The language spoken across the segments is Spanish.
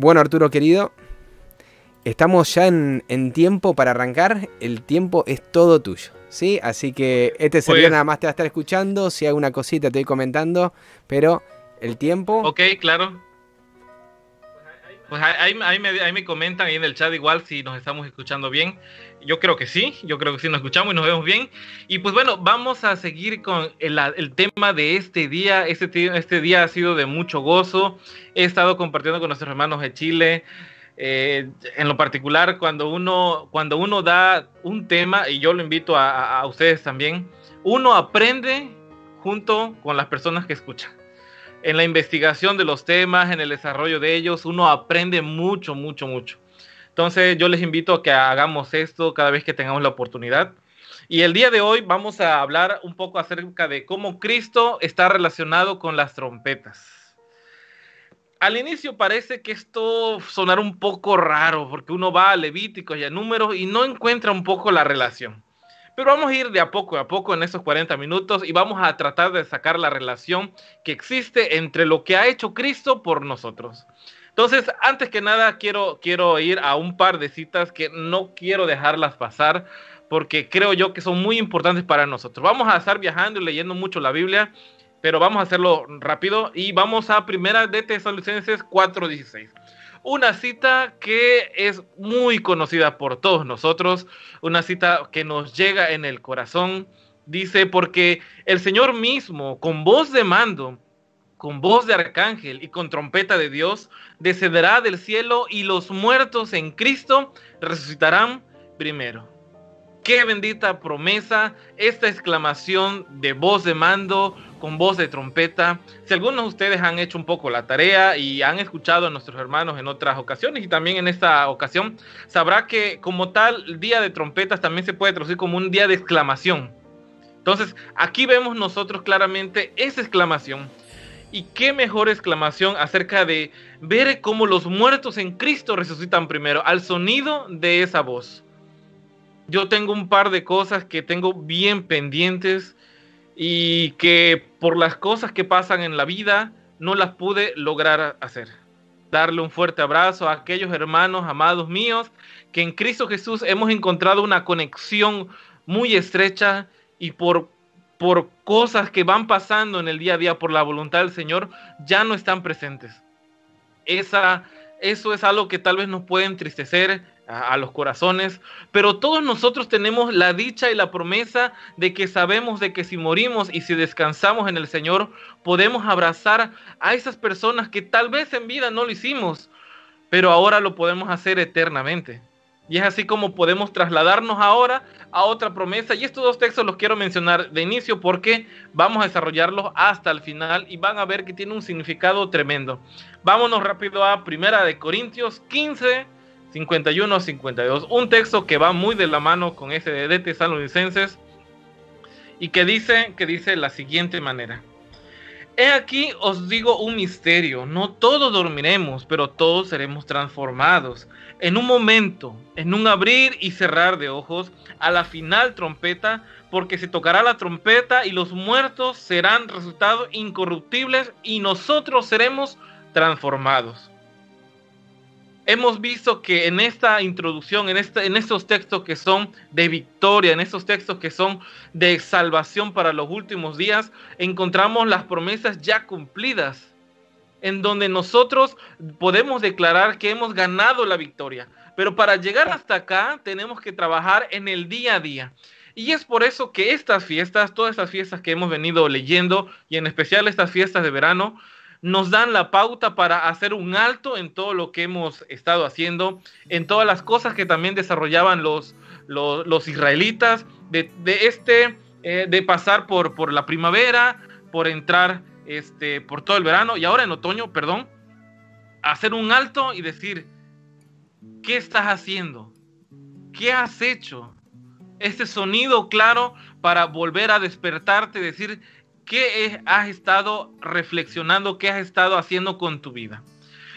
Bueno, Arturo querido, estamos ya en, tiempo para arrancar. El tiempo es todo tuyo. ¿Sí? Así que este pues nada más te va a estar escuchando. Si hay una cosita te voy comentando. Pero el tiempo. Ok, claro. Pues ahí, me, comentan ahí en el chat igual si nos estamos escuchando bien. Yo creo que sí, yo creo que sí nos escuchamos y nos vemos bien. Y pues bueno, vamos a seguir con el, tema de este día. Este, este día ha sido de mucho gozo. He estado compartiendo con nuestros hermanos de Chile. Eh, en lo particular, cuando uno, cuando uno da un tema, y yo lo invito a, a ustedes también, uno aprende junto con las personas que escuchan en la investigación de los temas, en el desarrollo de ellos, uno aprende mucho, mucho, mucho. Entonces yo les invito a que hagamos esto cada vez que tengamos la oportunidad. Y el día de hoy vamos a hablar un poco acerca de cómo Cristo está relacionado con las trompetas. Al inicio parece que esto sonar un poco raro porque uno va a Levíticos y a Números y no encuentra un poco la relación. Pero vamos a ir de a poco a poco en esos 40 minutos y vamos a tratar de sacar la relación que existe entre lo que ha hecho Cristo por nosotros. Entonces, antes que nada, quiero, quiero ir a un par de citas que no quiero dejarlas pasar porque creo yo que son muy importantes para nosotros. Vamos a estar viajando y leyendo mucho la Biblia, pero vamos a hacerlo rápido y vamos a primera de Tesalonicenses 4:16 una cita que es muy conocida por todos nosotros, una cita que nos llega en el corazón. Dice, porque el Señor mismo, con voz de mando, con voz de arcángel y con trompeta de Dios, descenderá del cielo y los muertos en Cristo resucitarán primero. Qué bendita promesa, esta exclamación de voz de mando, con voz de trompeta. Si algunos de ustedes han hecho un poco la tarea y han escuchado a nuestros hermanos en otras ocasiones y también en esta ocasión, sabrá que como tal el día de trompetas también se puede traducir como un día de exclamación. Entonces, aquí vemos nosotros claramente esa exclamación. Y qué mejor exclamación acerca de ver cómo los muertos en Cristo resucitan primero, al sonido de esa voz. Yo tengo un par de cosas que tengo bien pendientes y que por las cosas que pasan en la vida no las pude lograr hacer. Darle un fuerte abrazo a aquellos hermanos amados míos que en Cristo Jesús hemos encontrado una conexión muy estrecha y por, por cosas que van pasando en el día a día por la voluntad del Señor ya no están presentes. Esa, eso es algo que tal vez nos puede entristecer, a, los corazones, pero todos nosotros tenemos la dicha y la promesa de que sabemos de que si morimos y si descansamos en el Señor, podemos abrazar a esas personas que tal vez en vida no lo hicimos, pero ahora lo podemos hacer eternamente. Y es así como podemos trasladarnos ahora a otra promesa. Y estos dos textos los quiero mencionar de inicio porque vamos a desarrollarlos hasta el final y van a ver que tiene un significado tremendo. Vámonos rápido a Primera de Corintios 15, 51 52. Un texto que va muy de la mano con ese de Tesalonicenses y que dice, que dice la siguiente manera. He aquí os digo un misterio, no todos dormiremos, pero todos seremos transformados. En un momento, en un abrir y cerrar de ojos, a la final trompeta, porque se tocará la trompeta y los muertos serán resultados incorruptibles y nosotros seremos transformados hemos visto que en esta introducción, en, esta, en estos textos que son de victoria, en estos textos que son de salvación para los últimos días, encontramos las promesas ya cumplidas, en donde nosotros podemos declarar que hemos ganado la victoria. Pero para llegar hasta acá tenemos que trabajar en el día a día. Y es por eso que estas fiestas, todas estas fiestas que hemos venido leyendo, y en especial estas fiestas de verano, nos dan la pauta para hacer un alto en todo lo que hemos estado haciendo, en todas las cosas que también desarrollaban los, los, israelitas, de, este, eh, de pasar por, por la primavera, por entrar este, por todo el verano y ahora en otoño, perdón, hacer un alto y decir, ¿qué estás haciendo? ¿Qué has hecho? Este sonido claro para volver a despertarte, decir, ¿Qué has estado reflexionando? ¿Qué has estado haciendo con tu vida?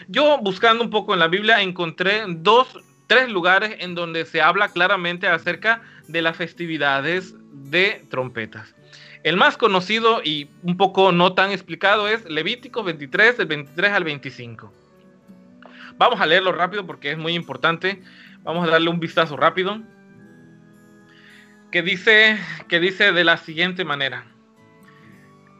Yo buscando un poco en la Biblia encontré dos, tres lugares en donde se habla claramente acerca de las festividades de trompetas. El más conocido y un poco no tan explicado es Levítico 23, del 23 al 25. Vamos a leerlo rápido porque es muy importante. Vamos a darle un vistazo rápido. Que dice, que dice de la siguiente manera.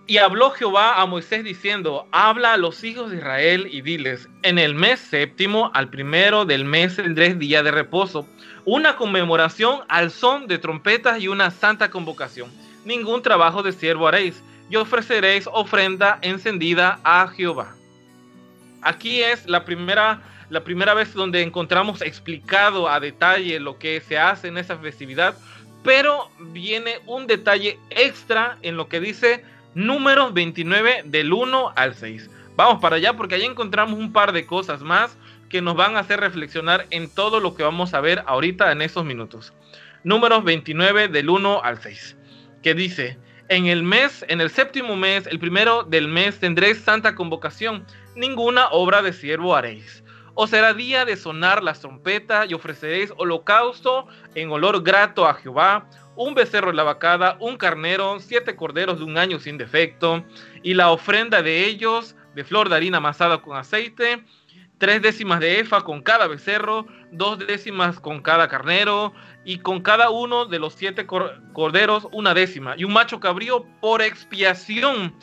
Y habló Jehová a Moisés diciendo, habla a los hijos de Israel y diles, en el mes séptimo, al primero del mes tendréis día de reposo, una conmemoración al son de trompetas y una santa convocación. Ningún trabajo de siervo haréis, y ofreceréis ofrenda encendida a Jehová. Aquí es la primera, la primera vez donde encontramos explicado a detalle lo que se hace en esa festividad, pero viene un detalle extra en lo que dice números 29 del 1 al 6. Vamos para allá porque allá encontramos un par de cosas más que nos van a hacer reflexionar en todo lo que vamos a ver ahorita en estos minutos. Números 29 del 1 al 6, que dice, en el mes, en el séptimo mes, el primero del mes, tendréis santa convocación, ninguna obra de siervo haréis. O será día de sonar las trompetas y ofreceréis holocausto en olor grato a Jehová, un becerro de la vacada, un carnero, siete corderos de un año sin defecto, y la ofrenda de ellos de flor de harina amasada con aceite, tres décimas de efa con cada becerro, dos décimas con cada carnero, y con cada uno de los siete corderos una décima, y un macho cabrío por expiación.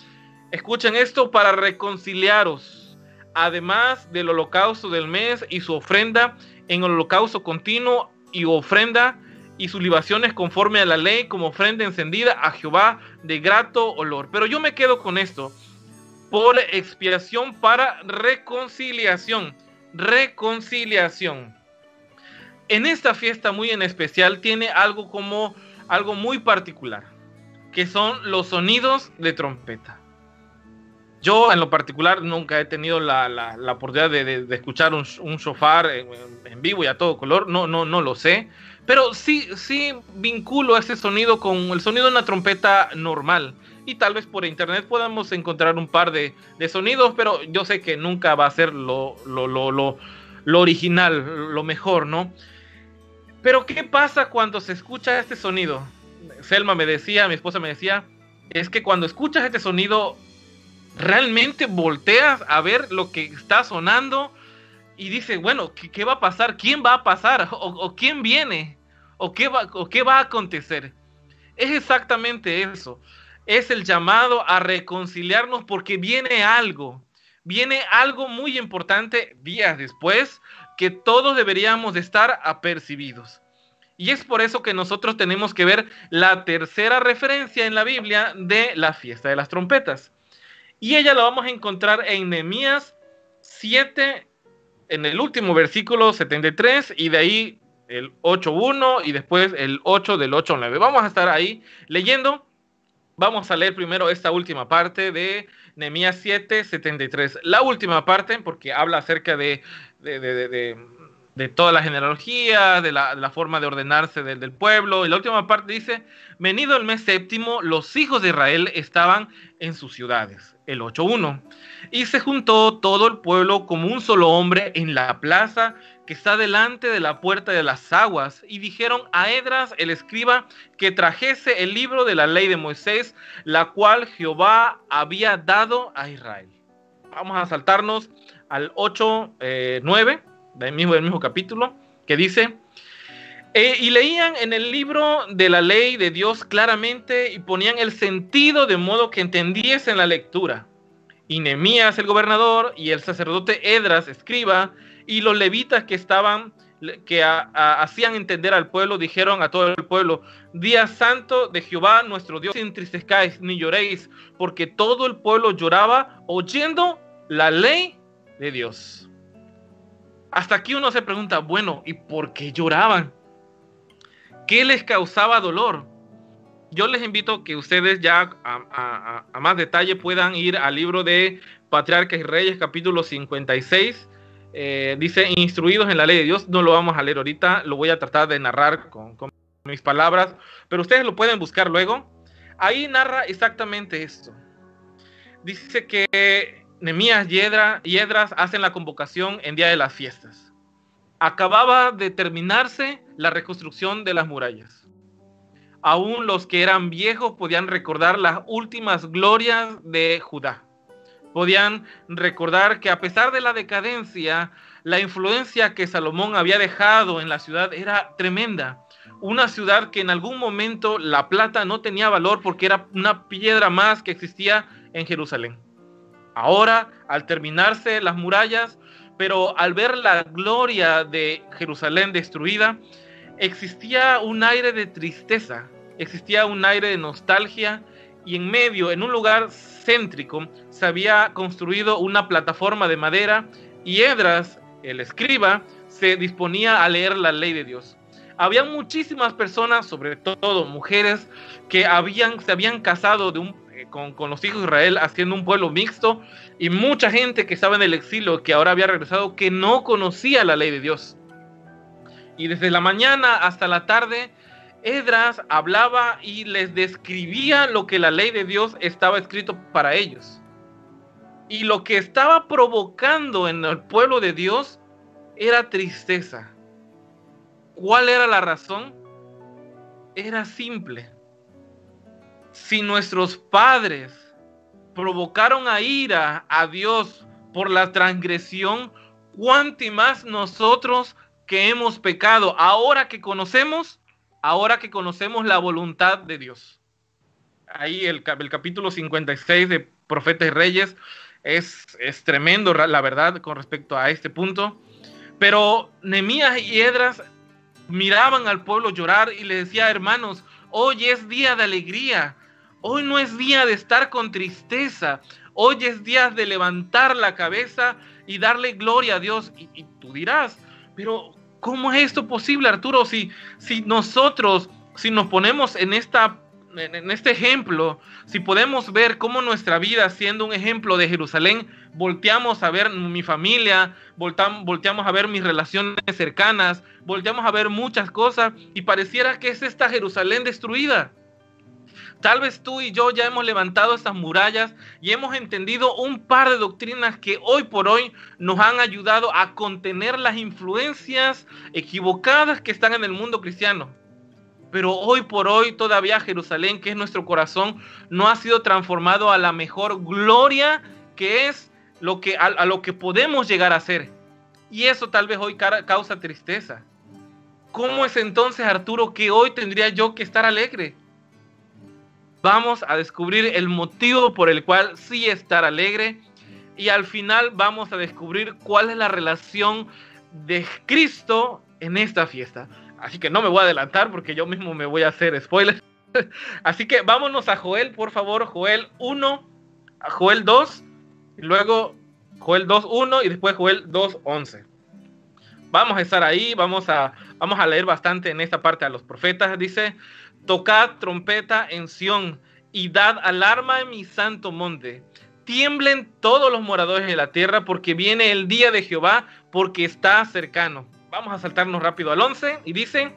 Escuchen esto para reconciliaros, además del holocausto del mes y su ofrenda en holocausto continuo y ofrenda y sus libaciones conforme a la ley como ofrenda encendida a Jehová de grato olor. Pero yo me quedo con esto, por expiación para reconciliación, reconciliación. En esta fiesta muy en especial tiene algo como algo muy particular, que son los sonidos de trompeta. Yo en lo particular nunca he tenido la, la, oportunidad de, de, escuchar un, un shofar en, en, vivo y a todo color, no, no, no lo sé, pero sí, sí vinculo ese sonido con el sonido de una trompeta normal. Y tal vez por internet podamos encontrar un par de, de sonidos, pero yo sé que nunca va a ser lo, lo, lo, lo, original, lo mejor, ¿no? Pero ¿qué pasa cuando se escucha este sonido? Selma me decía, mi esposa me decía, es que cuando escuchas este sonido, realmente volteas a ver lo que está sonando y dice, bueno, ¿qué, va a pasar? ¿Quién va a pasar? ¿O, quién viene? ¿O qué, va, ¿O qué va a acontecer? Es exactamente eso. Es el llamado a reconciliarnos porque viene algo. Viene algo muy importante días después que todos deberíamos de estar apercibidos. Y es por eso que nosotros tenemos que ver la tercera referencia en la Biblia de la fiesta de las trompetas. Y ella la vamos a encontrar en Nehemías 7, en el último versículo 73 y de ahí el 8.1 y después el 8 del 8.9. Vamos a estar ahí leyendo. Vamos a leer primero esta última parte de Nehemías 7, 73. La última parte, porque habla acerca de, de, de, de toda la genealogía, de la, forma de ordenarse del, pueblo. Y la última parte dice, venido el mes séptimo, los hijos de Israel estaban en sus ciudades. El 8.1. Y se juntó todo el pueblo como un solo hombre en la plaza que está delante de la puerta de las aguas. Y dijeron a Edras, el escriba, que trajese el libro de la ley de Moisés, la cual Jehová había dado a Israel. Vamos a saltarnos al 8.9 eh, del mismo, del mismo capítulo, que dice, eh, y leían en el libro de la ley de Dios claramente y ponían el sentido de modo que entendiesen la lectura. Y Nemías, el gobernador, y el sacerdote Edras, escriba, y los levitas que estaban, que hacían entender al pueblo, dijeron a todo el pueblo, Día santo de Jehová nuestro Dios, entristezcáis ni lloréis, porque todo el pueblo lloraba oyendo la ley de Dios. Hasta aquí uno se pregunta, bueno, ¿y por qué lloraban? ¿Qué les causaba dolor? Yo les invito que ustedes ya a, más detalle puedan ir al libro de Patriarcas y Reyes, capítulo 56. Eh, dice, instruidos en la ley de Dios, no lo vamos a leer ahorita, lo voy a tratar de narrar con, con mis palabras, pero ustedes lo pueden buscar luego. Ahí narra exactamente esto. Dice que Nemías y, Edras hacen la convocación en día de las fiestas. Acababa de terminarse la reconstrucción de las murallas. Aún los que eran viejos podían recordar las últimas glorias de Judá. podían recordar que a pesar de la decadencia, la influencia que Salomón había dejado en la ciudad era tremenda. Una ciudad que en algún momento la plata no tenía valor porque era una piedra más que existía en Jerusalén. Ahora, al terminarse las murallas, pero al ver la gloria de Jerusalén destruida, existía un aire de tristeza, existía un aire de nostalgia y en medio, en un lugar céntrico, se había construido una plataforma de madera y Edras, el escriba, se disponía a leer la ley de Dios. Había muchísimas personas, sobre todo mujeres, que habían, se habían casado de un, con, con, los hijos de Israel haciendo un pueblo mixto y mucha gente que estaba en el exilio, que ahora había regresado, que no conocía la ley de Dios. Y desde la mañana hasta la tarde Edras hablaba y les describía lo que la ley de Dios estaba escrito para ellos. Y lo que estaba provocando en el pueblo de Dios era tristeza. ¿Cuál era la razón? Era simple. Si nuestros padres provocaron a ira a Dios por la transgresión, cuánto más nosotros que hemos pecado, ahora que conocemos ahora que conocemos la voluntad de Dios. Ahí el, el capítulo 56 de Profetas y Reyes es, es tremendo, la verdad, con respecto a este punto. Pero Nemías y Edras miraban al pueblo llorar y le decía, hermanos, hoy es día de alegría, hoy no es día de estar con tristeza, hoy es día de levantar la cabeza y darle gloria a Dios. Y, tú dirás, pero ¿Cómo es esto posible, Arturo? Si, si nosotros, si nos ponemos en, esta, en este ejemplo, si podemos ver cómo nuestra vida, siendo un ejemplo de Jerusalén, volteamos a ver mi familia, volteamos a ver mis relaciones cercanas, volteamos a ver muchas cosas y pareciera que es esta Jerusalén destruida. Tal vez tú y yo ya hemos levantado estas murallas y hemos entendido un par de doctrinas que hoy por hoy nos han ayudado a contener las influencias equivocadas que están en el mundo cristiano. Pero hoy por hoy todavía Jerusalén, que es nuestro corazón, no ha sido transformado a la mejor gloria que es lo que, a, lo que podemos llegar a ser. Y eso tal vez hoy causa tristeza. ¿Cómo es entonces, Arturo, que hoy tendría yo que estar alegre? Vamos a descubrir el motivo por el cual sí estar alegre y al final vamos a descubrir cuál es la relación de Cristo en esta fiesta. Así que no me voy a adelantar porque yo mismo me voy a hacer spoiler. Así que vámonos a Joel, por favor, Joel 1, Joel 2, y luego Joel 2, 1 y después Joel 2, 11. Vamos a estar ahí, vamos a, vamos a leer bastante en esta parte a los profetas. Dice, Tocad trompeta en Sión y dad alarma en mi santo monte. Tiemblen todos los moradores de la tierra porque viene el día de Jehová, porque está cercano. Vamos a saltarnos rápido al 11 y dice,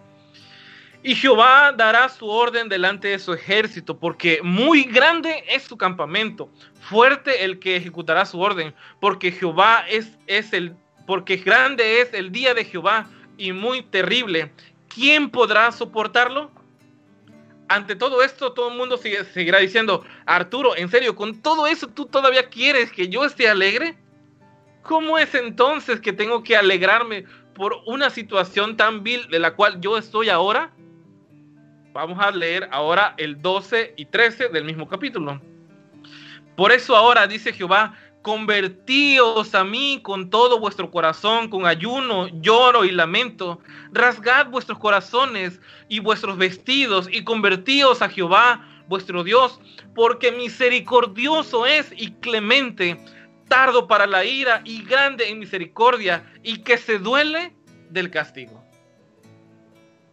y Jehová dará su orden delante de su ejército, porque muy grande es su campamento, fuerte el que ejecutará su orden, porque Jehová es, es el, porque grande es el día de Jehová y muy terrible. ¿Quién podrá soportarlo? Ante todo esto, todo el mundo seguirá diciendo, Arturo, en serio, con todo eso tú todavía quieres que yo esté alegre? ¿Cómo es entonces que tengo que alegrarme por una situación tan vil de la cual yo estoy ahora? Vamos a leer ahora el 12 y 13 del mismo capítulo. Por eso ahora dice Jehová, Convertíos a mí con todo vuestro corazón, con ayuno, lloro y lamento. Rasgad vuestros corazones y vuestros vestidos y convertíos a Jehová, vuestro Dios, porque misericordioso es y clemente, tardo para la ira y grande en misericordia, y que se duele del castigo.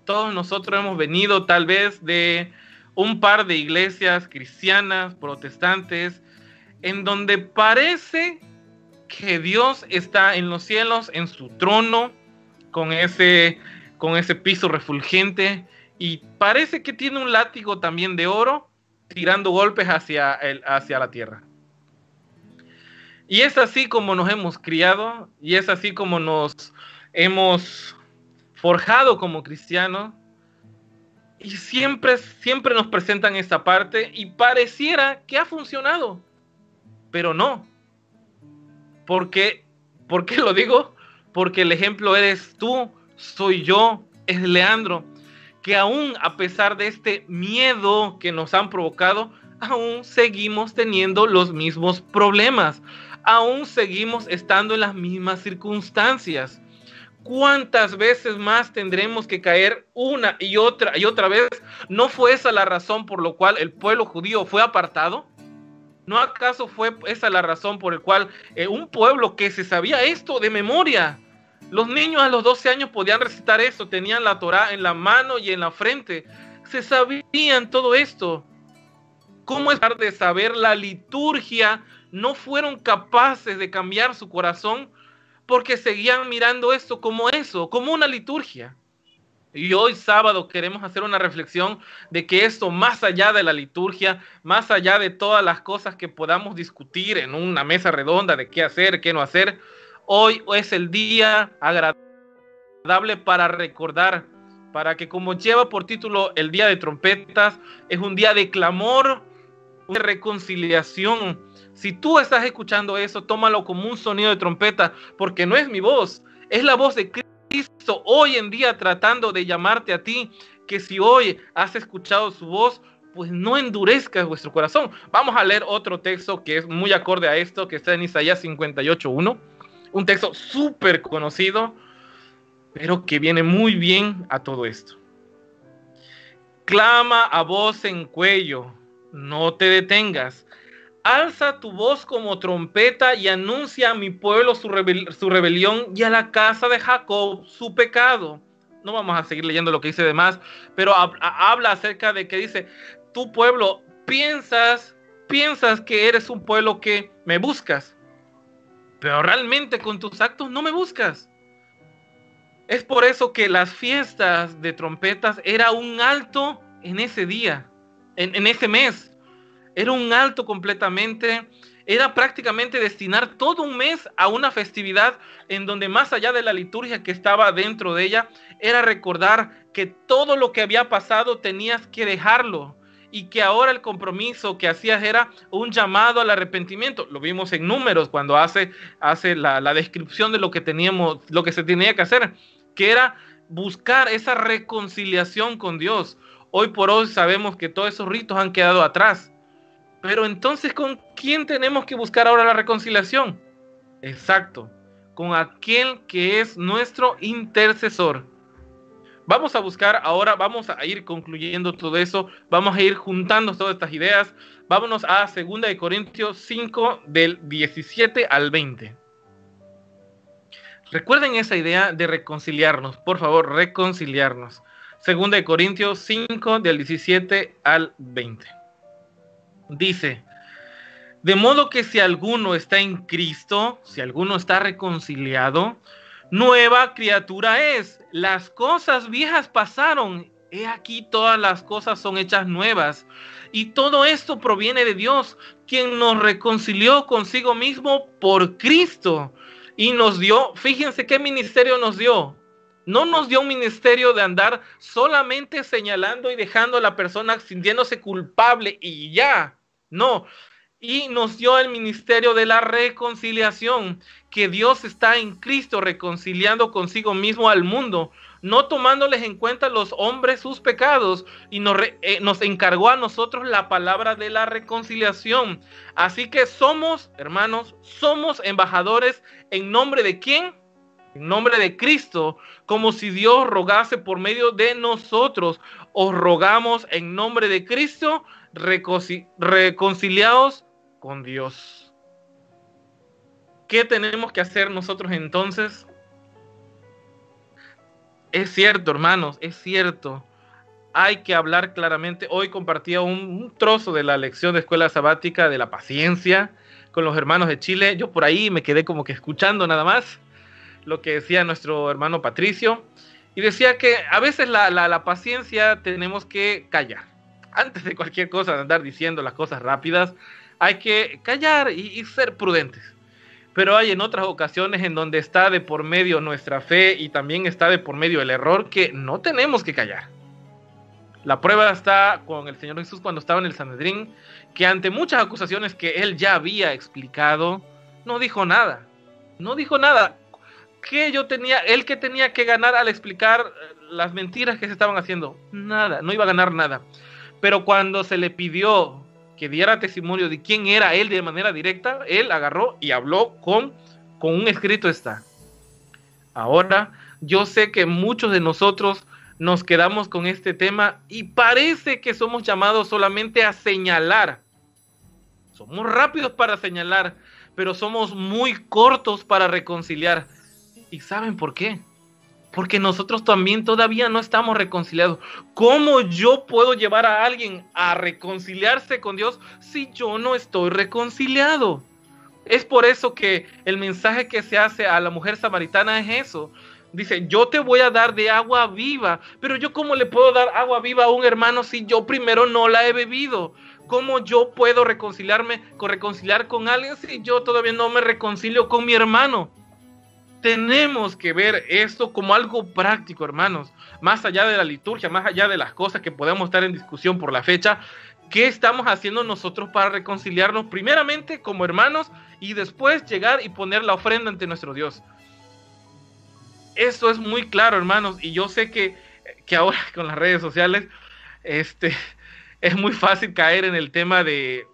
Todos nosotros hemos venido tal vez de un par de iglesias cristianas, protestantes, en donde parece que Dios está en los cielos, en su trono, con ese, con ese piso refulgente, y parece que tiene un látigo también de oro, tirando golpes hacia, el, hacia la tierra. Y es así como nos hemos criado, y es así como nos hemos forjado como cristianos, y siempre, siempre nos presentan esta parte, y pareciera que ha funcionado pero no, Porque, ¿Por qué lo digo? Porque el ejemplo eres tú, soy yo, es Leandro, que aún a pesar de este miedo que nos han provocado, aún seguimos teniendo los mismos problemas, aún seguimos estando en las mismas circunstancias. ¿Cuántas veces más tendremos que caer una y otra y otra vez? ¿No fue esa la razón por la cual el pueblo judío fue apartado? ¿No acaso fue esa la razón por la cual eh, un pueblo que se sabía esto de memoria, los niños a los 12 años podían recitar eso, tenían la Torah en la mano y en la frente, se sabían todo esto. ¿Cómo es de saber la liturgia? No fueron capaces de cambiar su corazón porque seguían mirando esto como eso, como una liturgia. Y hoy sábado queremos hacer una reflexión de que esto, más allá de la liturgia, más allá de todas las cosas que podamos discutir en una mesa redonda de qué hacer, qué no hacer, hoy es el día agradable para recordar, para que como lleva por título el día de trompetas, es un día de clamor, de reconciliación, si tú estás escuchando eso, tómalo como un sonido de trompeta, porque no es mi voz, es la voz de Cristo hoy en día tratando de llamarte a ti, que si hoy has escuchado su voz, pues no endurezcas vuestro corazón. Vamos a leer otro texto que es muy acorde a esto, que está en Isaías 58.1, un texto súper conocido, pero que viene muy bien a todo esto. Clama a voz en cuello, no te detengas Alza tu voz como trompeta y anuncia a mi pueblo su, rebelión y a la casa de Jacob su pecado. No vamos a seguir leyendo lo que dice demás, pero habla acerca de que dice, tu pueblo, piensas, piensas que eres un pueblo que me buscas, pero realmente con tus actos no me buscas. Es por eso que las fiestas de trompetas era un alto en ese día, en, en ese mes era un alto completamente, era prácticamente destinar todo un mes a una festividad en donde más allá de la liturgia que estaba dentro de ella, era recordar que todo lo que había pasado tenías que dejarlo y que ahora el compromiso que hacías era un llamado al arrepentimiento. Lo vimos en números cuando hace, hace la, la descripción de lo que teníamos, lo que se tenía que hacer, que era buscar esa reconciliación con Dios. Hoy por hoy sabemos que todos esos ritos han quedado atrás pero entonces, ¿con quién tenemos que buscar ahora la reconciliación? Exacto, con aquel que es nuestro intercesor. Vamos a buscar ahora, vamos a ir concluyendo todo eso, vamos a ir juntando todas estas ideas. Vámonos a 2 de Corintios 5 del 17 al 20. Recuerden esa idea de reconciliarnos, por favor, reconciliarnos. 2 de Corintios 5 del 17 al 20 dice, de modo que si alguno está en Cristo, si alguno está reconciliado, nueva criatura es. Las cosas viejas pasaron, he aquí todas las cosas son hechas nuevas. Y todo esto proviene de Dios, quien nos reconcilió consigo mismo por Cristo y nos dio, fíjense qué ministerio nos dio. No nos dio un ministerio de andar solamente señalando y dejando a la persona sintiéndose culpable y ya. No. Y nos dio el ministerio de la reconciliación, que Dios está en Cristo reconciliando consigo mismo al mundo, no tomándoles en cuenta los hombres sus pecados, y nos, eh, nos encargó a nosotros la palabra de la reconciliación. Así que somos, hermanos, somos embajadores en nombre de quién? En nombre de Cristo, como si Dios rogase por medio de nosotros. Os rogamos en nombre de Cristo reconciliados con Dios. ¿Qué tenemos que hacer nosotros entonces? Es cierto, hermanos, es cierto. Hay que hablar claramente. Hoy compartía un, trozo de la lección de escuela sabática de la paciencia con los hermanos de Chile. Yo por ahí me quedé como que escuchando nada más lo que decía nuestro hermano Patricio. Y decía que a veces la, la paciencia tenemos que callar antes de cualquier cosa, de andar diciendo las cosas rápidas, hay que callar y, ser prudentes. Pero hay en otras ocasiones en donde está de por medio nuestra fe y también está de por medio el error que no tenemos que callar. La prueba está con el Señor Jesús cuando estaba en el Sanedrín, que ante muchas acusaciones que él ya había explicado, no dijo nada. No dijo nada. ¿Qué yo tenía, él que tenía que ganar al explicar eh, las mentiras que se estaban haciendo? Nada, no iba a ganar nada. Pero cuando se le pidió que diera testimonio de quién era él de manera directa, él agarró y habló con, con un escrito está. Ahora, yo sé que muchos de nosotros nos quedamos con este tema y parece que somos llamados solamente a señalar. Somos rápidos para señalar, pero somos muy cortos para reconciliar. ¿Y saben por qué? Porque nosotros también todavía no estamos reconciliados. ¿Cómo yo puedo llevar a alguien a reconciliarse con Dios si yo no estoy reconciliado? Es por eso que el mensaje que se hace a la mujer samaritana es eso. Dice, yo te voy a dar de agua viva, pero yo cómo le puedo dar agua viva a un hermano si yo primero no la he bebido? ¿Cómo yo puedo reconciliarme, con reconciliar con alguien si yo todavía no me reconcilio con mi hermano? Tenemos que ver esto como algo práctico, hermanos. Más allá de la liturgia, más allá de las cosas que podemos estar en discusión por la fecha, ¿qué estamos haciendo nosotros para reconciliarnos primeramente como hermanos y después llegar y poner la ofrenda ante nuestro Dios? Esto es muy claro, hermanos, y yo sé que, que ahora con las redes sociales este, es muy fácil caer en el tema de,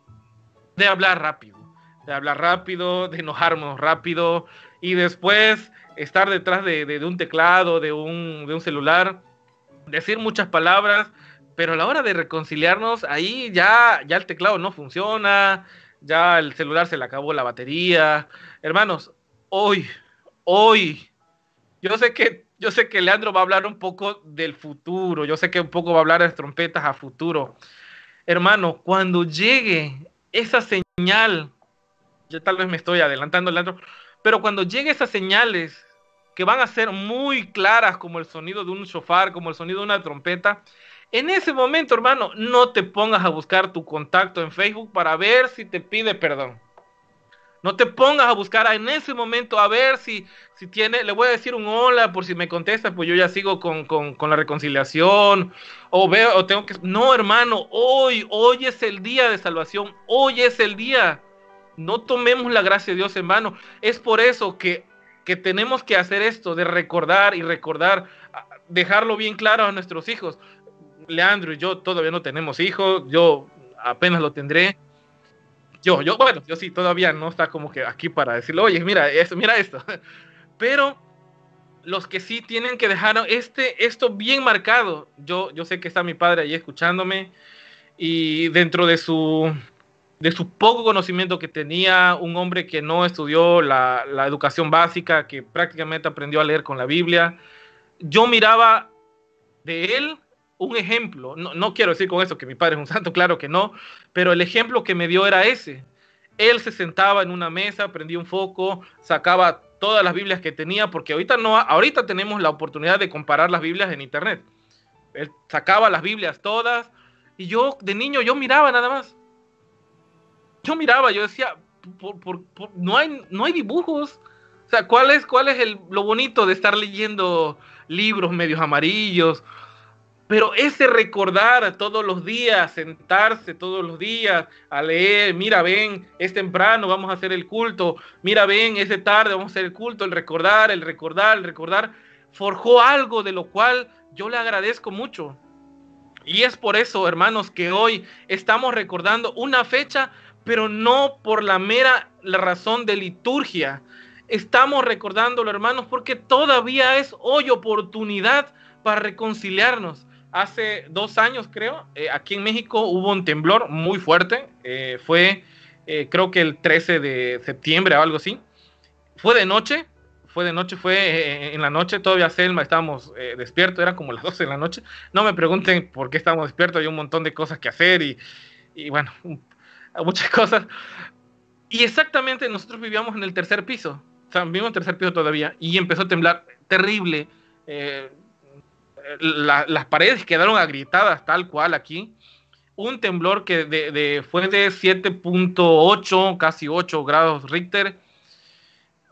de hablar rápido, de hablar rápido, de enojarnos rápido y después estar detrás de, un teclado, de un, de un celular, decir muchas palabras, pero a la hora de reconciliarnos, ahí ya, ya el teclado no funciona, ya el celular se le acabó la batería. Hermanos, hoy, hoy yo sé que yo sé que Leandro va a hablar un poco del futuro, yo sé que un poco va a hablar de trompetas a futuro. Hermano, cuando llegue esa señal, yo tal vez me estoy adelantando, Leandro, pero cuando llegue esas señales que van a ser muy claras como el sonido de un shofar, como el sonido de una trompeta, en ese momento, hermano, no te pongas a buscar tu contacto en Facebook para ver si te pide perdón. No te pongas a buscar en ese momento a ver si, si tiene, le voy a decir un hola por si me contesta, pues yo ya sigo con, con, la reconciliación. O veo, o tengo que. No, hermano, hoy, hoy es el día de salvación. Hoy es el día. No tomemos la gracia de Dios en vano. Es por eso que, que tenemos que hacer esto, de recordar y recordar, dejarlo bien claro a nuestros hijos. Leandro y yo todavía no tenemos hijos, yo apenas lo tendré yo, yo, bueno, yo sí, todavía no está como que aquí para decirle, oye, mira esto, mira esto. Pero los que sí tienen que dejar este, esto bien marcado. Yo, yo sé que está mi padre ahí escuchándome y dentro de su, de su poco conocimiento que tenía, un hombre que no estudió la, la educación básica, que prácticamente aprendió a leer con la Biblia, yo miraba de él un ejemplo, no, quiero decir con eso que mi padre es un santo, claro que no, pero el ejemplo que me dio era ese. Él se sentaba en una mesa, prendía un foco, sacaba todas las Biblias que tenía, porque ahorita no, ahorita tenemos la oportunidad de comparar las Biblias en internet. Él sacaba las Biblias todas y yo de niño yo miraba nada más. Yo miraba, yo decía, no, hay, no hay dibujos. O sea, ¿cuál es, cuál es el, lo bonito de estar leyendo libros medios amarillos pero ese recordar todos los días, sentarse todos los días a leer, mira, ven, es temprano, vamos a hacer el culto, mira, ven, es de tarde, vamos a hacer el culto, el recordar, el recordar, el recordar, forjó algo de lo cual yo le agradezco mucho. Y es por eso, hermanos, que hoy estamos recordando una fecha, pero no por la mera razón de liturgia. Estamos recordándolo, hermanos, porque todavía es hoy oportunidad para reconciliarnos hace dos años, creo, eh, aquí en México hubo un temblor muy fuerte. Eh, fue, eh, creo que el 13 de septiembre o algo así. Fue de noche, fue de noche, fue en la noche. Todavía Selma estábamos despiertos, era como las 12 de la noche. No me pregunten por qué estábamos despiertos, hay un montón de cosas que hacer y, y bueno, muchas cosas. Y exactamente nosotros vivíamos en el tercer piso, o sea, en el tercer piso todavía y empezó a temblar terrible las paredes quedaron agrietadas tal cual aquí. Un temblor que de, fue de 7.8, casi 8 grados Richter.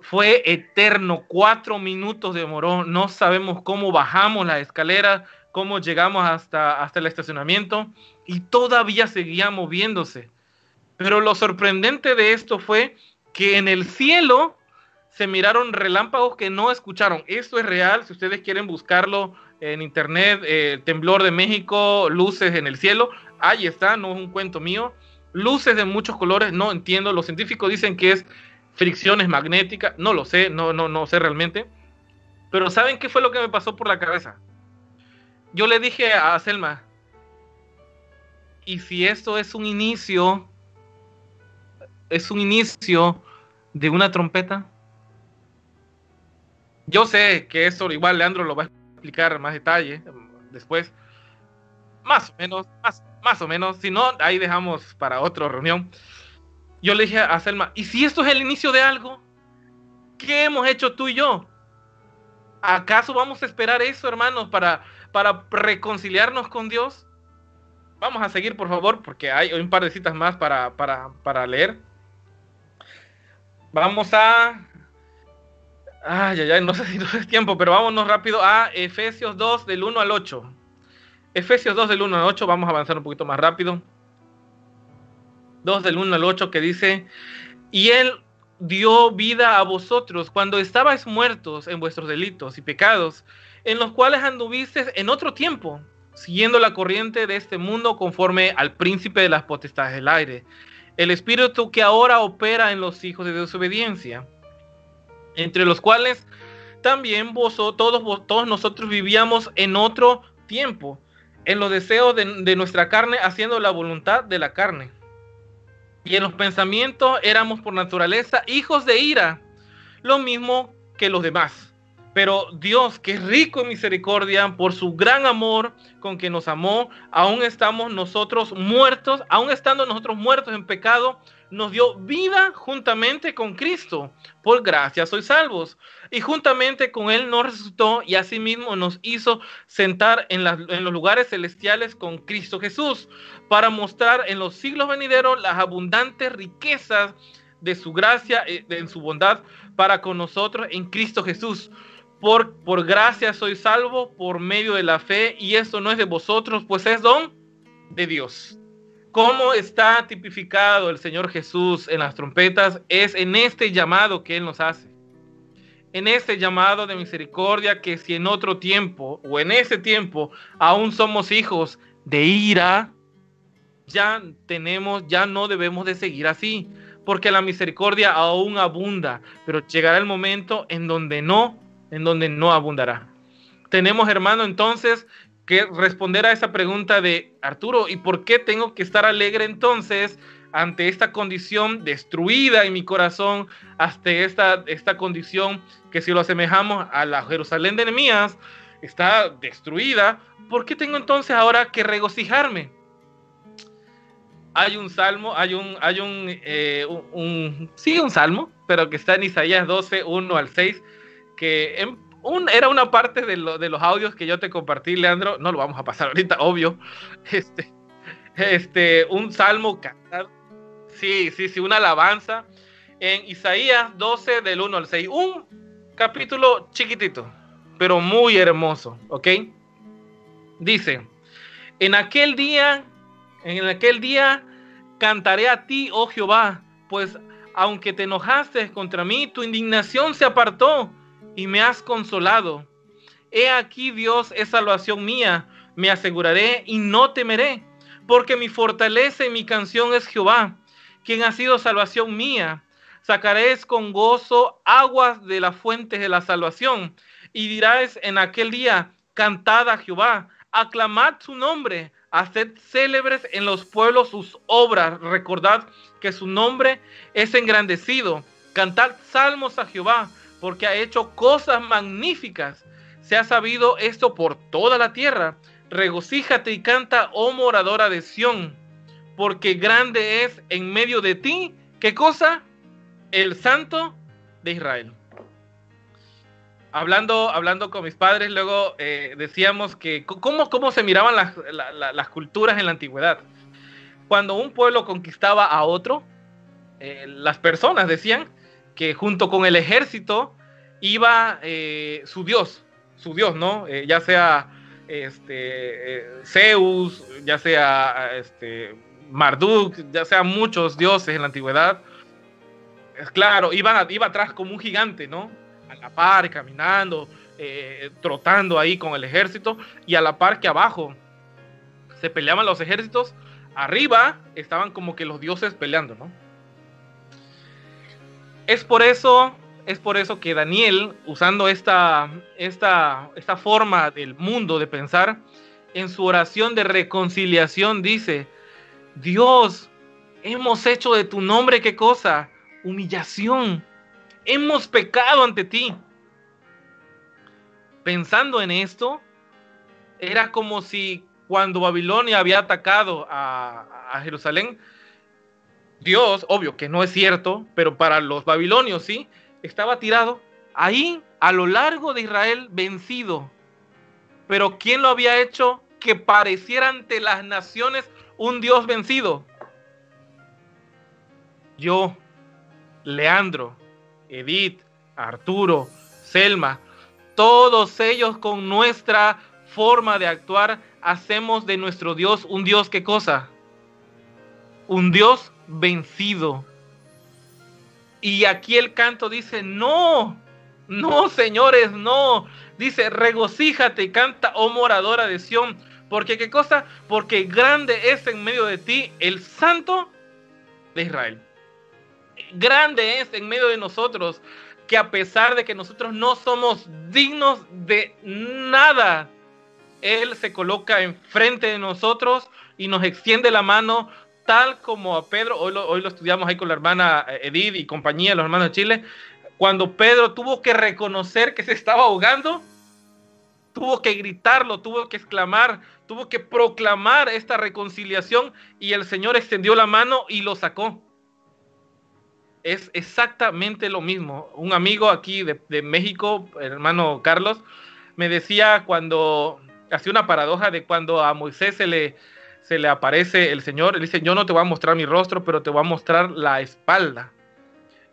Fue eterno, cuatro minutos demoró. No sabemos cómo bajamos la escalera, cómo llegamos hasta, hasta el estacionamiento y todavía seguía moviéndose. Pero lo sorprendente de esto fue que en el cielo se miraron relámpagos que no escucharon. Esto es real, si ustedes quieren buscarlo en internet, eh, temblor de México, luces en el cielo, ahí está, no es un cuento mío. Luces de muchos colores, no entiendo. Los científicos dicen que es fricciones magnéticas, no lo sé, no, no, no sé realmente. Pero ¿saben qué fue lo que me pasó por la cabeza? Yo le dije a Selma, ¿y si esto es un inicio, es un inicio de una trompeta? Yo sé que eso igual Leandro lo va a explicar más detalle después. Más o menos, más, más o menos. Si no, ahí dejamos para otra reunión. Yo le dije a Selma, ¿y si esto es el inicio de algo? ¿Qué hemos hecho tú y yo? ¿Acaso vamos a esperar eso, hermanos, para, para reconciliarnos con Dios? Vamos a seguir, por favor, porque hay un par de citas más para, para, para leer. Vamos a Ay, ay, ay, no sé si no es tiempo, pero vámonos rápido a Efesios 2 del 1 al 8. Efesios 2 del 1 al 8, vamos a avanzar un poquito más rápido. 2 del 1 al 8 que dice, y Él dio vida a vosotros cuando estabais muertos en vuestros delitos y pecados, en los cuales anduvisteis en otro tiempo, siguiendo la corriente de este mundo conforme al príncipe de las potestades del aire, el espíritu que ahora opera en los hijos de desobediencia entre los cuales también vosotros, todos, nosotros vivíamos en otro tiempo, en los deseos de, de nuestra carne, haciendo la voluntad de la carne. Y en los pensamientos éramos por naturaleza hijos de ira, lo mismo que los demás. Pero Dios, que es rico en misericordia, por su gran amor con que nos amó, aún estamos nosotros muertos, aún estando nosotros muertos en pecado, nos dio vida juntamente con Cristo. Por gracia sois salvos. Y juntamente con Él nos resucitó y asimismo nos hizo sentar en, en, los lugares celestiales con Cristo Jesús, para mostrar en los siglos venideros las abundantes riquezas de su gracia, eh, en su bondad para con nosotros en Cristo Jesús. Por, por gracia soy salvo por medio de la fe y esto no es de vosotros, pues es don de Dios cómo está tipificado el Señor Jesús en las trompetas es en este llamado que Él nos hace. En este llamado de misericordia que si en otro tiempo o en ese tiempo aún somos hijos de ira, ya tenemos, ya no debemos de seguir así, porque la misericordia aún abunda, pero llegará el momento en donde no, en donde no abundará. Tenemos, hermano, entonces que responder a esa pregunta de Arturo, ¿y por qué tengo que estar alegre entonces ante esta condición destruida en mi corazón, hasta esta, esta condición que si lo asemejamos a la Jerusalén de Nehemías, está destruida? ¿Por qué tengo entonces ahora que regocijarme? Hay un salmo, hay un, hay un, eh, un, sí, un salmo, pero que está en Isaías 12, 1 al 6, que era una parte de, los audios que yo te compartí, Leandro. No lo vamos a pasar ahorita, obvio. Este, este, un salmo cantado. Sí, sí, sí, una alabanza. En Isaías 12, del 1 al 6. Un capítulo chiquitito, pero muy hermoso, ¿ok? Dice, en aquel día, en aquel día cantaré a ti, oh Jehová, pues aunque te enojaste contra mí, tu indignación se apartó y me has consolado. He aquí, Dios, es salvación mía, me aseguraré y no temeré, porque mi fortaleza y mi canción es Jehová, quien ha sido salvación mía. Sacaréis con gozo aguas de las fuentes de la salvación, y dirás en aquel día, cantad a Jehová, aclamad su nombre, haced célebres en los pueblos sus obras, recordad que su nombre es engrandecido, cantad salmos a Jehová, porque ha hecho cosas magníficas. Se ha sabido esto por toda la tierra. Regocíjate y canta, oh moradora de Sión, porque grande es en medio de ti, ¿qué cosa? El Santo de Israel. Hablando, hablando con mis padres, luego eh, decíamos que cómo, cómo se miraban las, las, culturas en la antigüedad. Cuando un pueblo conquistaba a otro, eh, las personas decían que junto con el ejército iba eh, su dios, su dios, ¿no? Eh, ya sea este, eh, Zeus, ya sea este, Marduk, ya sea muchos dioses en la antigüedad. claro, iba, iba atrás como un gigante, ¿no? A la par, caminando, trotando ahí con el ejército, y a la par que abajo se peleaban los ejércitos, arriba estaban como que los dioses peleando, ¿no? Es por eso, es por eso que Daniel, usando esta, esta, esta forma del mundo de pensar, en su oración de reconciliación dice, Dios, hemos hecho de tu nombre qué cosa? Humillación. Hemos pecado ante ti. Pensando en esto, era como si cuando Babilonia había atacado a, a Jerusalén, Dios, obvio que no es cierto, pero para los babilonios sí, estaba tirado ahí a lo largo de Israel vencido. Pero ¿quién lo había hecho? que pareciera ante las naciones un Dios vencido. Yo, Leandro, Edith, Arturo, Selma, todos ellos con nuestra forma de actuar hacemos de nuestro Dios un Dios qué cosa? Un Dios vencido. Y aquí el canto dice, no, no, señores, no. Dice, regocíjate canta, oh moradora de Sión, porque qué cosa? Porque grande es en medio de ti el santo de Israel. Grande es en medio de nosotros que a pesar de que nosotros no somos dignos de nada, Él se coloca enfrente de nosotros y nos extiende la mano tal como a Pedro, hoy lo, hoy lo estudiamos ahí con la hermana Edith y compañía, los hermanos de Chile, cuando Pedro tuvo que reconocer que se estaba ahogando, tuvo que gritarlo, tuvo que exclamar, tuvo que proclamar esta reconciliación y el Señor extendió la mano y lo sacó. Es exactamente lo mismo. Un amigo aquí de, México, el hermano Carlos, me decía cuando hacía una paradoja de cuando a Moisés se le, se le aparece el Señor, él dice, yo no te voy a mostrar mi rostro, pero te voy a mostrar la espalda.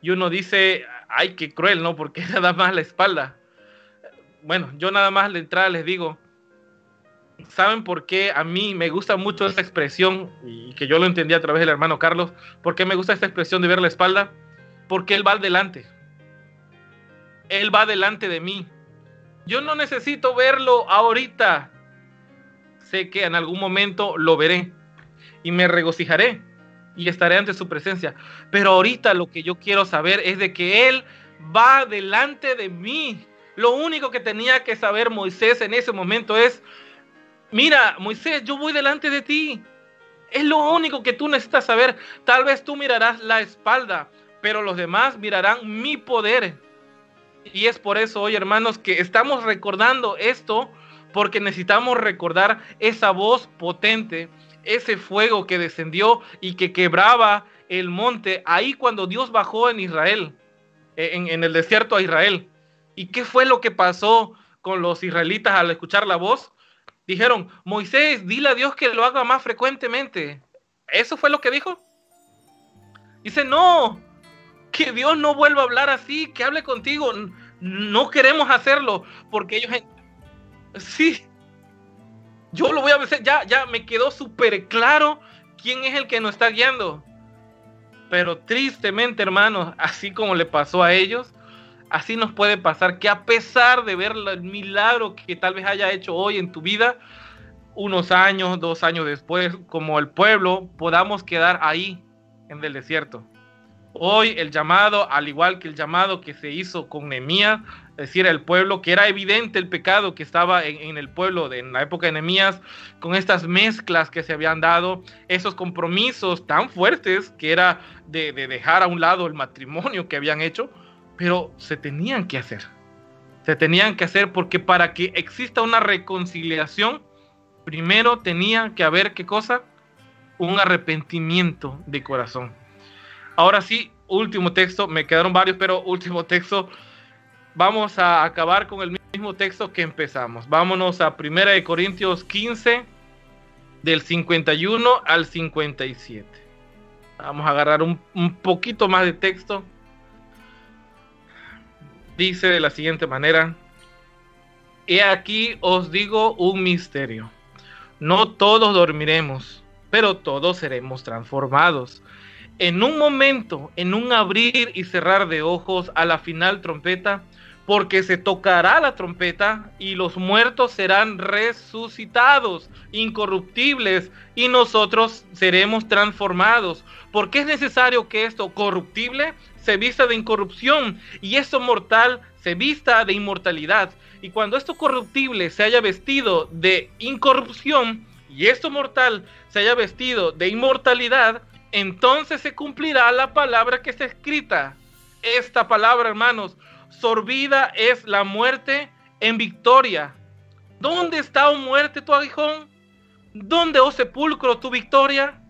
Y uno dice, ay, qué cruel, ¿no? Porque nada más la espalda bueno, yo nada más de entrada les digo, ¿saben por qué a mí me gusta mucho esta expresión y que yo lo entendí a través del hermano Carlos? ¿Por qué me gusta esta expresión de ver la espalda? Porque Él va adelante. Él va delante de mí. Yo no necesito verlo ahorita. Sé que en algún momento lo veré y me regocijaré y estaré ante su presencia. Pero ahorita lo que yo quiero saber es de que Él va delante de mí lo único que tenía que saber Moisés en ese momento es, mira, Moisés, yo voy delante de ti. Es lo único que tú necesitas saber. Tal vez tú mirarás la espalda, pero los demás mirarán mi poder. Y es por eso hoy, hermanos, que estamos recordando esto, porque necesitamos recordar esa voz potente, ese fuego que descendió y que quebraba el monte ahí cuando Dios bajó en Israel, en, en el desierto a Israel. ¿Y qué fue lo que pasó con los israelitas al escuchar la voz? Dijeron, Moisés, dile a Dios que lo haga más frecuentemente. ¿Eso fue lo que dijo? Dice, no, que Dios no vuelva a hablar así, que hable contigo. No queremos hacerlo porque ellos... Sí, yo lo voy a hacer, ya, ya me quedó súper claro quién es el que nos está guiando. Pero tristemente, hermanos, así como le pasó a ellos, así nos puede pasar que a pesar de ver el milagro que tal vez haya hecho hoy en tu vida, unos años, dos años después, como el pueblo, podamos quedar ahí en el desierto. Hoy el llamado, al igual que el llamado que se hizo con Nehemías, es decir, el pueblo, que era evidente el pecado que estaba en, el pueblo de, en la época de Nehemías, con estas mezclas que se habían dado, esos compromisos tan fuertes que era de dejar a un lado el matrimonio que habían hecho, pero se tenían que hacer. Se tenían que hacer porque para que exista una reconciliación, primero tenía que haber qué cosa? Un arrepentimiento de corazón. Ahora sí, último texto, me quedaron varios, pero último texto. Vamos a acabar con el mismo texto que empezamos. Vámonos a 1 de Corintios 15 del 51 al 57. Vamos a agarrar un, un poquito más de texto dice de la siguiente manera, He aquí os digo un misterio. No todos dormiremos, pero todos seremos transformados. en un momento, en un abrir y cerrar de ojos a la final trompeta, porque se tocará la trompeta y los muertos serán resucitados, incorruptibles, y nosotros seremos transformados. Porque es necesario que esto corruptible se vista de incorrupción y esto mortal se vista de inmortalidad. Y cuando esto corruptible se haya vestido de incorrupción y esto mortal se haya vestido de inmortalidad, entonces se cumplirá la palabra que está escrita. Esta palabra, hermanos, sorbida es la muerte en victoria. ¿Dónde está, oh muerte, tu aguijón? ¿Dónde, oh sepulcro, tu victoria?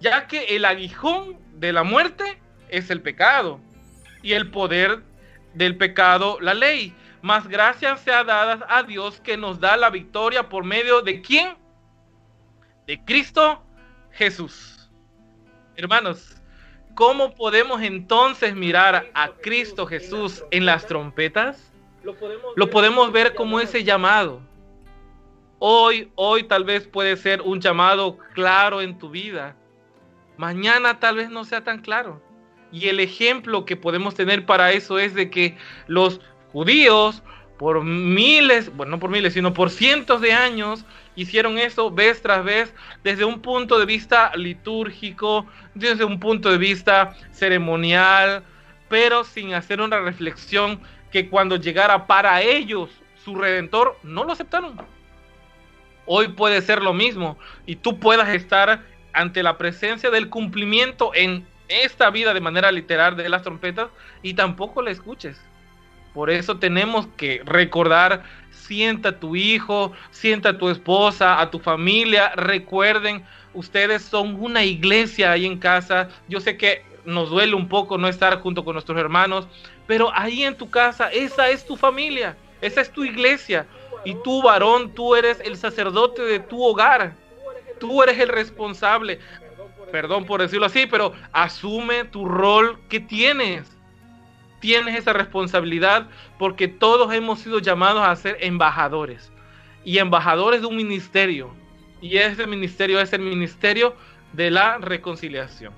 Ya que el aguijón de la muerte es el pecado y el poder del pecado la ley. Más gracias sea dada a Dios que nos da la victoria por medio de quién? De Cristo Jesús. Hermanos, ¿cómo podemos entonces mirar a Cristo Jesús en las trompetas? Lo podemos ver como ese llamado. Hoy, hoy tal vez puede ser un llamado claro en tu vida. Mañana tal vez no sea tan claro. Y el ejemplo que podemos tener para eso es de que los judíos por miles, bueno, no por miles, sino por cientos de años, hicieron eso vez tras vez desde un punto de vista litúrgico, desde un punto de vista ceremonial, pero sin hacer una reflexión que cuando llegara para ellos su redentor, no lo aceptaron. Hoy puede ser lo mismo y tú puedas estar ante la presencia del cumplimiento en esta vida de manera literal de las trompetas y tampoco la escuches. Por eso tenemos que recordar, sienta a tu hijo, sienta a tu esposa, a tu familia, recuerden, ustedes son una iglesia ahí en casa. Yo sé que nos duele un poco no estar junto con nuestros hermanos, pero ahí en tu casa, esa es tu familia, esa es tu iglesia. Y tú, varón, tú eres el sacerdote de tu hogar. Tú eres el responsable perdón por decirlo así, pero asume tu rol que tienes. Tienes esa responsabilidad porque todos hemos sido llamados a ser embajadores y embajadores de un ministerio. Y ese ministerio es el ministerio de la reconciliación.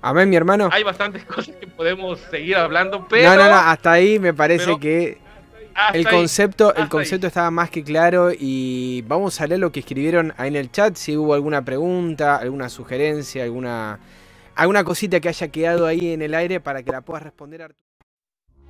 Amén, mi hermano. Hay bastantes cosas que podemos seguir hablando, pero... No, no, no, hasta ahí me parece que el concepto, el concepto estaba más que claro y vamos a leer lo que escribieron ahí en el chat, si hubo alguna pregunta, alguna sugerencia, alguna, alguna cosita que haya quedado ahí en el aire para que la puedas responder. Arturo.